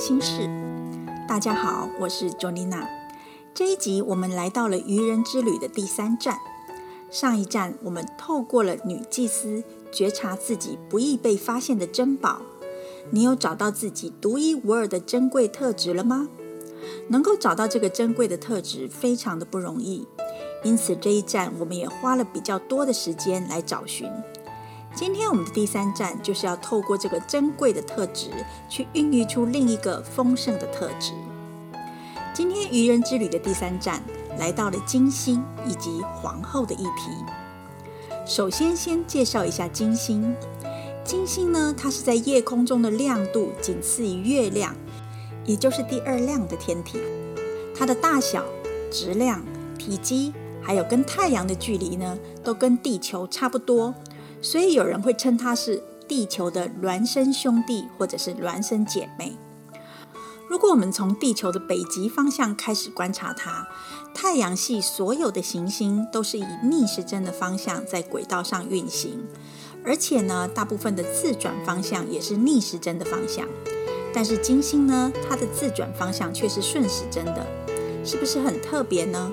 心事。大家好，我是 Jolina。这一集我们来到了愚人之旅的第三站。上一站我们透过了女祭司觉察自己不易被发现的珍宝。你有找到自己独一无二的珍贵特质了吗？能够找到这个珍贵的特质，非常的不容易。因此这一站我们也花了比较多的时间来找寻。今天我们的第三站就是要透过这个珍贵的特质，去孕育出另一个丰盛的特质。今天愚人之旅的第三站来到了金星以及皇后的议题。首先，先介绍一下金星。金星呢，它是在夜空中的亮度仅次于月亮，也就是第二亮的天体。它的大小、质量、体积，还有跟太阳的距离呢，都跟地球差不多。所以有人会称它是地球的孪生兄弟，或者是孪生姐妹。如果我们从地球的北极方向开始观察它，太阳系所有的行星都是以逆时针的方向在轨道上运行，而且呢，大部分的自转方向也是逆时针的方向。但是金星呢，它的自转方向却是顺时针的，是不是很特别呢？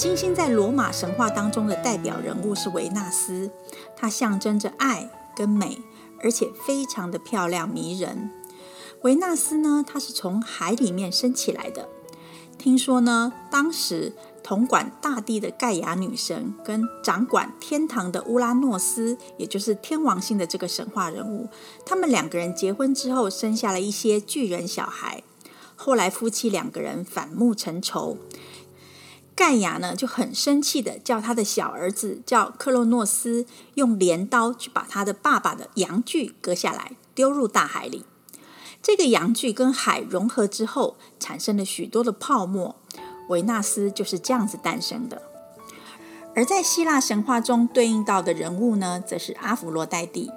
金星在罗马神话当中的代表人物是维纳斯，它象征着爱跟美，而且非常的漂亮迷人。维纳斯呢，它是从海里面升起来的。听说呢，当时统管大地的盖亚女神跟掌管天堂的乌拉诺斯，也就是天王星的这个神话人物，他们两个人结婚之后，生下了一些巨人小孩。后来夫妻两个人反目成仇。盖亚呢就很生气的叫他的小儿子叫克洛诺斯用镰刀去把他的爸爸的阳具割下来丢入大海里。这个阳具跟海融合之后，产生了许多的泡沫。维纳斯就是这样子诞生的。而在希腊神话中对应到的人物呢，则是阿芙罗黛蒂。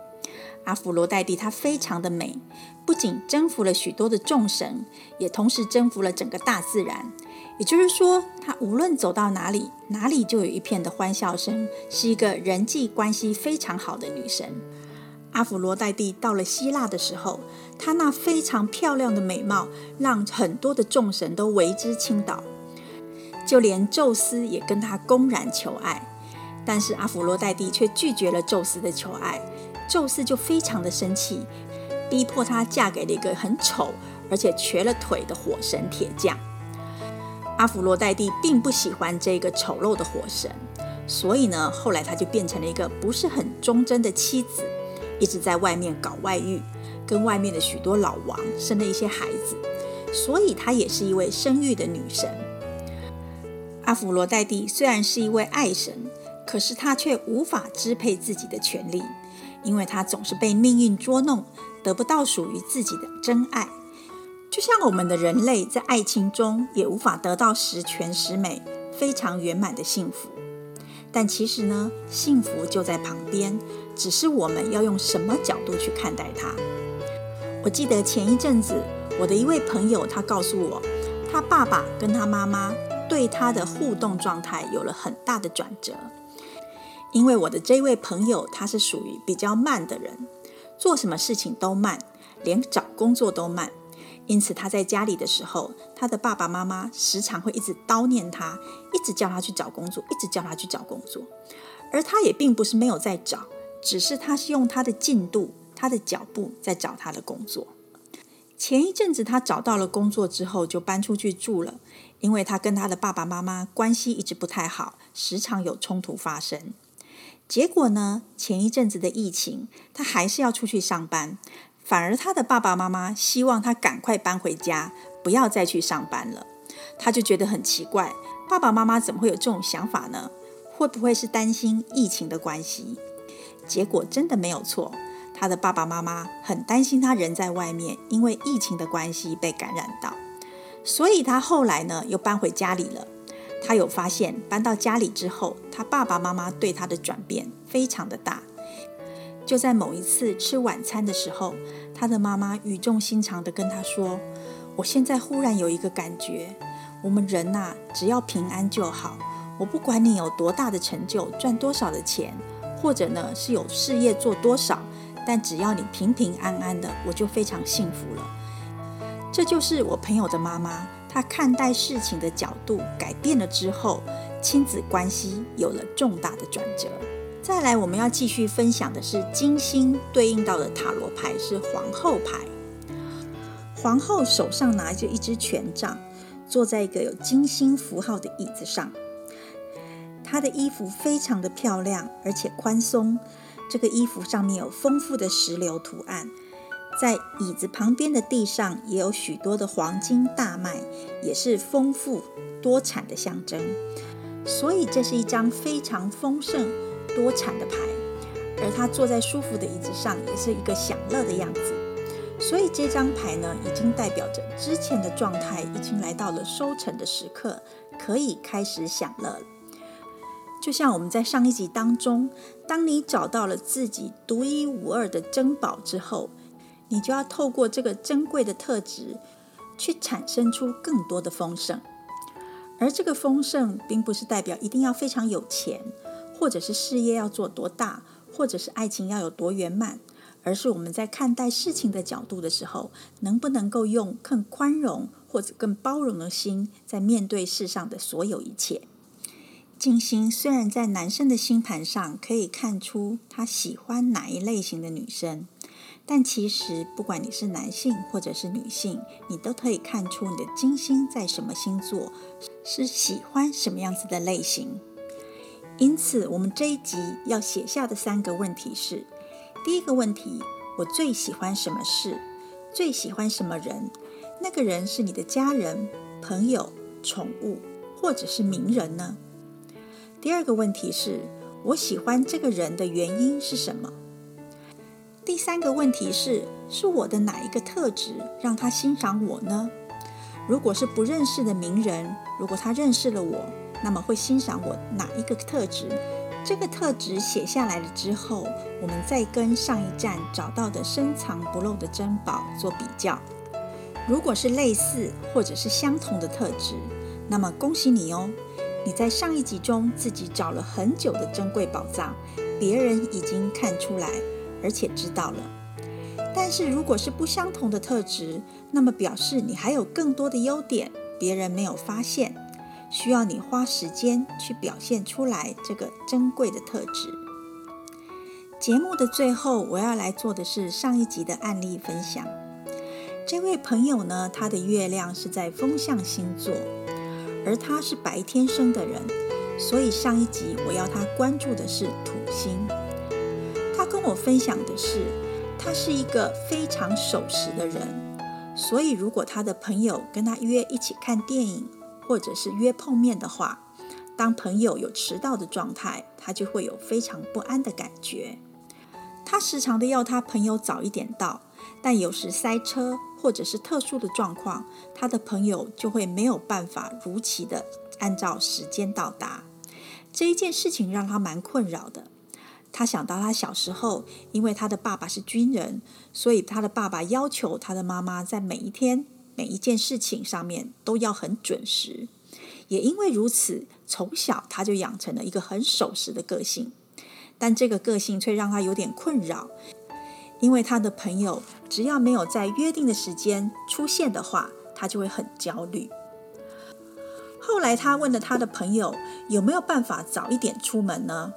阿芙罗黛蒂她非常的美，不仅征服了许多的众神，也同时征服了整个大自然。也就是说，她无论走到哪里，哪里就有一片的欢笑声，是一个人际关系非常好的女神。阿芙罗黛蒂到了希腊的时候，她那非常漂亮的美貌，让很多的众神都为之倾倒，就连宙斯也跟她公然求爱。但是阿芙罗黛蒂却拒绝了宙斯的求爱，宙斯就非常的生气，逼迫她嫁给了一个很丑而且瘸了腿的火神铁匠。阿芙罗黛蒂并不喜欢这个丑陋的火神，所以呢，后来她就变成了一个不是很忠贞的妻子，一直在外面搞外遇，跟外面的许多老王生了一些孩子，所以她也是一位生育的女神。阿芙罗黛蒂虽然是一位爱神，可是她却无法支配自己的权利，因为她总是被命运捉弄，得不到属于自己的真爱。就像我们的人类在爱情中也无法得到十全十美、非常圆满的幸福，但其实呢，幸福就在旁边，只是我们要用什么角度去看待它。我记得前一阵子，我的一位朋友他告诉我，他爸爸跟他妈妈对他的互动状态有了很大的转折，因为我的这位朋友他是属于比较慢的人，做什么事情都慢，连找工作都慢。因此，他在家里的时候，他的爸爸妈妈时常会一直叨念他，一直叫他去找工作，一直叫他去找工作。而他也并不是没有在找，只是他是用他的进度、他的脚步在找他的工作。前一阵子，他找到了工作之后，就搬出去住了，因为他跟他的爸爸妈妈关系一直不太好，时常有冲突发生。结果呢，前一阵子的疫情，他还是要出去上班。反而他的爸爸妈妈希望他赶快搬回家，不要再去上班了。他就觉得很奇怪，爸爸妈妈怎么会有这种想法呢？会不会是担心疫情的关系？结果真的没有错，他的爸爸妈妈很担心他人在外面，因为疫情的关系被感染到。所以他后来呢又搬回家里了。他有发现搬到家里之后，他爸爸妈妈对他的转变非常的大。就在某一次吃晚餐的时候，他的妈妈语重心长地跟他说：“我现在忽然有一个感觉，我们人呐，只要平安就好。我不管你有多大的成就，赚多少的钱，或者呢是有事业做多少，但只要你平平安安的，我就非常幸福了。”这就是我朋友的妈妈，她看待事情的角度改变了之后，亲子关系有了重大的转折。再来，我们要继续分享的是金星对应到的塔罗牌是皇后牌。皇后手上拿着一支权杖，坐在一个有金星符号的椅子上。她的衣服非常的漂亮，而且宽松。这个衣服上面有丰富的石榴图案。在椅子旁边的地上也有许多的黄金大麦，也是丰富多产的象征。所以这是一张非常丰盛多产的牌。而他坐在舒服的椅子上，也是一个享乐的样子。所以这张牌呢，已经代表着之前的状态已经来到了收成的时刻，可以开始享乐了。就像我们在上一集当中，当你找到了自己独一无二的珍宝之后。你就要透过这个珍贵的特质，去产生出更多的丰盛。而这个丰盛，并不是代表一定要非常有钱，或者是事业要做多大，或者是爱情要有多圆满，而是我们在看待事情的角度的时候，能不能够用更宽容或者更包容的心，在面对世上的所有一切。金星虽然在男生的星盘上可以看出他喜欢哪一类型的女生。但其实，不管你是男性或者是女性，你都可以看出你的金星在什么星座，是喜欢什么样子的类型。因此，我们这一集要写下的三个问题是：第一个问题，我最喜欢什么事？最喜欢什么人？那个人是你的家人、朋友、宠物，或者是名人呢？第二个问题是，我喜欢这个人的原因是什么？第三个问题是：是我的哪一个特质让他欣赏我呢？如果是不认识的名人，如果他认识了我，那么会欣赏我哪一个特质？这个特质写下来了之后，我们再跟上一站找到的深藏不露的珍宝做比较。如果是类似或者是相同的特质，那么恭喜你哦！你在上一集中自己找了很久的珍贵宝藏，别人已经看出来。而且知道了，但是如果是不相同的特质，那么表示你还有更多的优点，别人没有发现，需要你花时间去表现出来这个珍贵的特质。节目的最后，我要来做的是上一集的案例分享。这位朋友呢，他的月亮是在风象星座，而他是白天生的人，所以上一集我要他关注的是土星。他跟我分享的是，他是一个非常守时的人，所以如果他的朋友跟他约一起看电影，或者是约碰面的话，当朋友有迟到的状态，他就会有非常不安的感觉。他时常的要他朋友早一点到，但有时塞车或者是特殊的状况，他的朋友就会没有办法如期的按照时间到达。这一件事情让他蛮困扰的。他想到他小时候，因为他的爸爸是军人，所以他的爸爸要求他的妈妈在每一天每一件事情上面都要很准时。也因为如此，从小他就养成了一个很守时的个性。但这个个性却让他有点困扰，因为他的朋友只要没有在约定的时间出现的话，他就会很焦虑。后来他问了他的朋友，有没有办法早一点出门呢？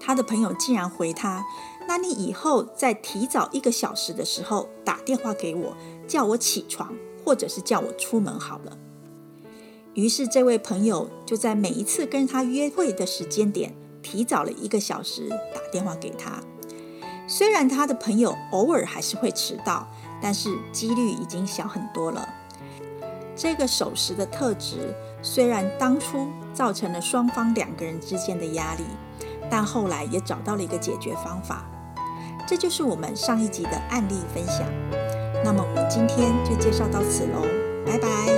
他的朋友竟然回他：“那你以后在提早一个小时的时候打电话给我，叫我起床，或者是叫我出门好了。”于是这位朋友就在每一次跟他约会的时间点提早了一个小时打电话给他。虽然他的朋友偶尔还是会迟到，但是几率已经小很多了。这个守时的特质虽然当初造成了双方两个人之间的压力。但后来也找到了一个解决方法，这就是我们上一集的案例分享。那么我们今天就介绍到此喽，拜拜。